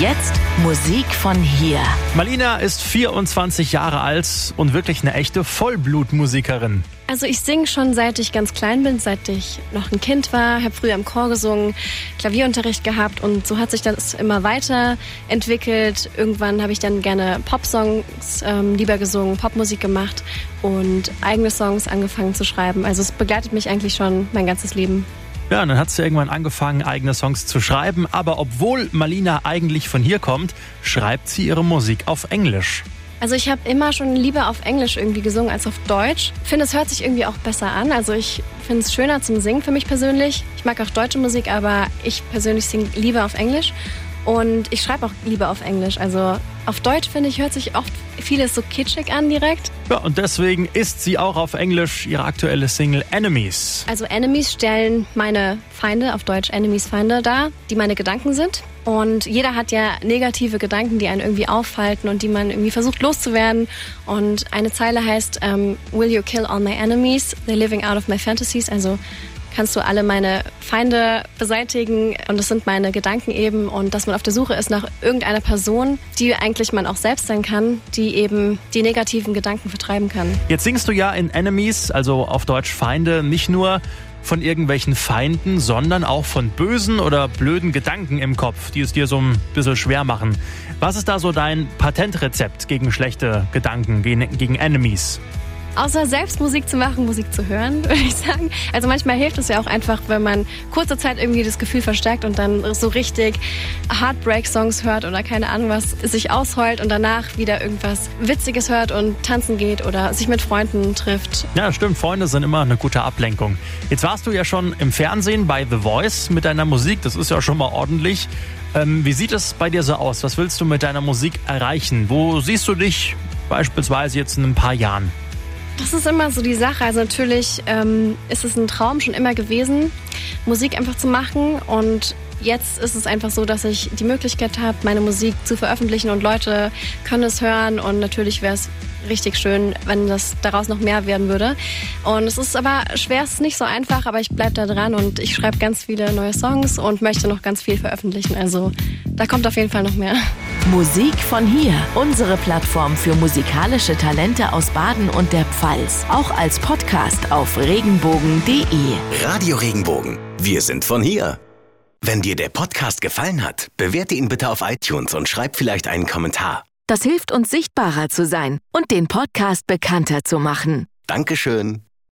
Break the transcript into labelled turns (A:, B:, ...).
A: Jetzt Musik von hier.
B: Malina ist 24 Jahre alt und wirklich eine echte Vollblutmusikerin.
C: Also ich singe schon seit ich ganz klein bin, seit ich noch ein Kind war, habe früher im Chor gesungen, Klavierunterricht gehabt und so hat sich das immer weiterentwickelt. Irgendwann habe ich dann gerne Popsongs ähm, lieber gesungen, Popmusik gemacht und eigene Songs angefangen zu schreiben. Also es begleitet mich eigentlich schon mein ganzes Leben.
B: Ja, dann hat sie irgendwann angefangen, eigene Songs zu schreiben. Aber obwohl Malina eigentlich von hier kommt, schreibt sie ihre Musik auf Englisch.
C: Also ich habe immer schon lieber auf Englisch irgendwie gesungen als auf Deutsch. Ich finde, es hört sich irgendwie auch besser an. Also ich finde es schöner zum Singen für mich persönlich. Ich mag auch deutsche Musik, aber ich persönlich singe lieber auf Englisch. Und ich schreibe auch lieber auf Englisch. Also auf Deutsch, finde ich, hört sich oft vieles so kitschig an direkt.
B: Ja, und deswegen ist sie auch auf Englisch ihre aktuelle Single Enemies.
C: Also Enemies stellen meine Feinde, auf Deutsch Enemies Feinde dar, die meine Gedanken sind. Und jeder hat ja negative Gedanken, die einen irgendwie aufhalten und die man irgendwie versucht loszuwerden. Und eine Zeile heißt, um, ähm, Will you kill all my enemies? They're living out of my fantasies. Also kannst du alle meine Feinde beseitigen und das sind meine Gedanken eben und dass man auf der Suche ist nach irgendeiner Person, die eigentlich man auch selbst sein kann, die eben die negativen Gedanken vertreiben kann.
B: Jetzt singst du ja in Enemies, also auf Deutsch Feinde, nicht nur von irgendwelchen Feinden, sondern auch von bösen oder blöden Gedanken im Kopf, die es dir so ein bisschen schwer machen. Was ist da so dein Patentrezept gegen schlechte Gedanken, gegen, gegen Enemies?
C: Außer selbst Musik zu machen, Musik zu hören, würde ich sagen. Also manchmal hilft es ja auch einfach, wenn man kurze Zeit irgendwie das Gefühl verstärkt und dann so richtig Heartbreak-Songs hört oder keine Ahnung was, sich ausheult und danach wieder irgendwas Witziges hört und tanzen geht oder sich mit Freunden trifft.
B: Ja, stimmt. Freunde sind immer eine gute Ablenkung. Jetzt warst du ja schon im Fernsehen bei The Voice mit deiner Musik. Das ist ja schon mal ordentlich. Ähm, wie sieht es bei dir so aus? Was willst du mit deiner Musik erreichen? Wo siehst du dich beispielsweise jetzt in ein paar Jahren?
C: Das ist immer so die Sache. Also natürlich ähm, ist es ein Traum schon immer gewesen, Musik einfach zu machen. Und jetzt ist es einfach so, dass ich die Möglichkeit habe, meine Musik zu veröffentlichen und Leute können es hören. Und natürlich wäre es richtig schön, wenn das daraus noch mehr werden würde. Und es ist aber schwer, es ist nicht so einfach, aber ich bleibe da dran und ich schreibe ganz viele neue Songs und möchte noch ganz viel veröffentlichen. Also da kommt auf jeden Fall noch mehr.
A: Musik von hier, unsere Plattform für musikalische Talente aus Baden und der Pfalz. Auch als Podcast auf regenbogen.de.
D: Radio Regenbogen. Wir sind von hier. Wenn dir der Podcast gefallen hat, bewerte ihn bitte auf iTunes und schreib vielleicht einen Kommentar.
A: Das hilft uns sichtbarer zu sein und den Podcast bekannter zu machen.
D: Dankeschön.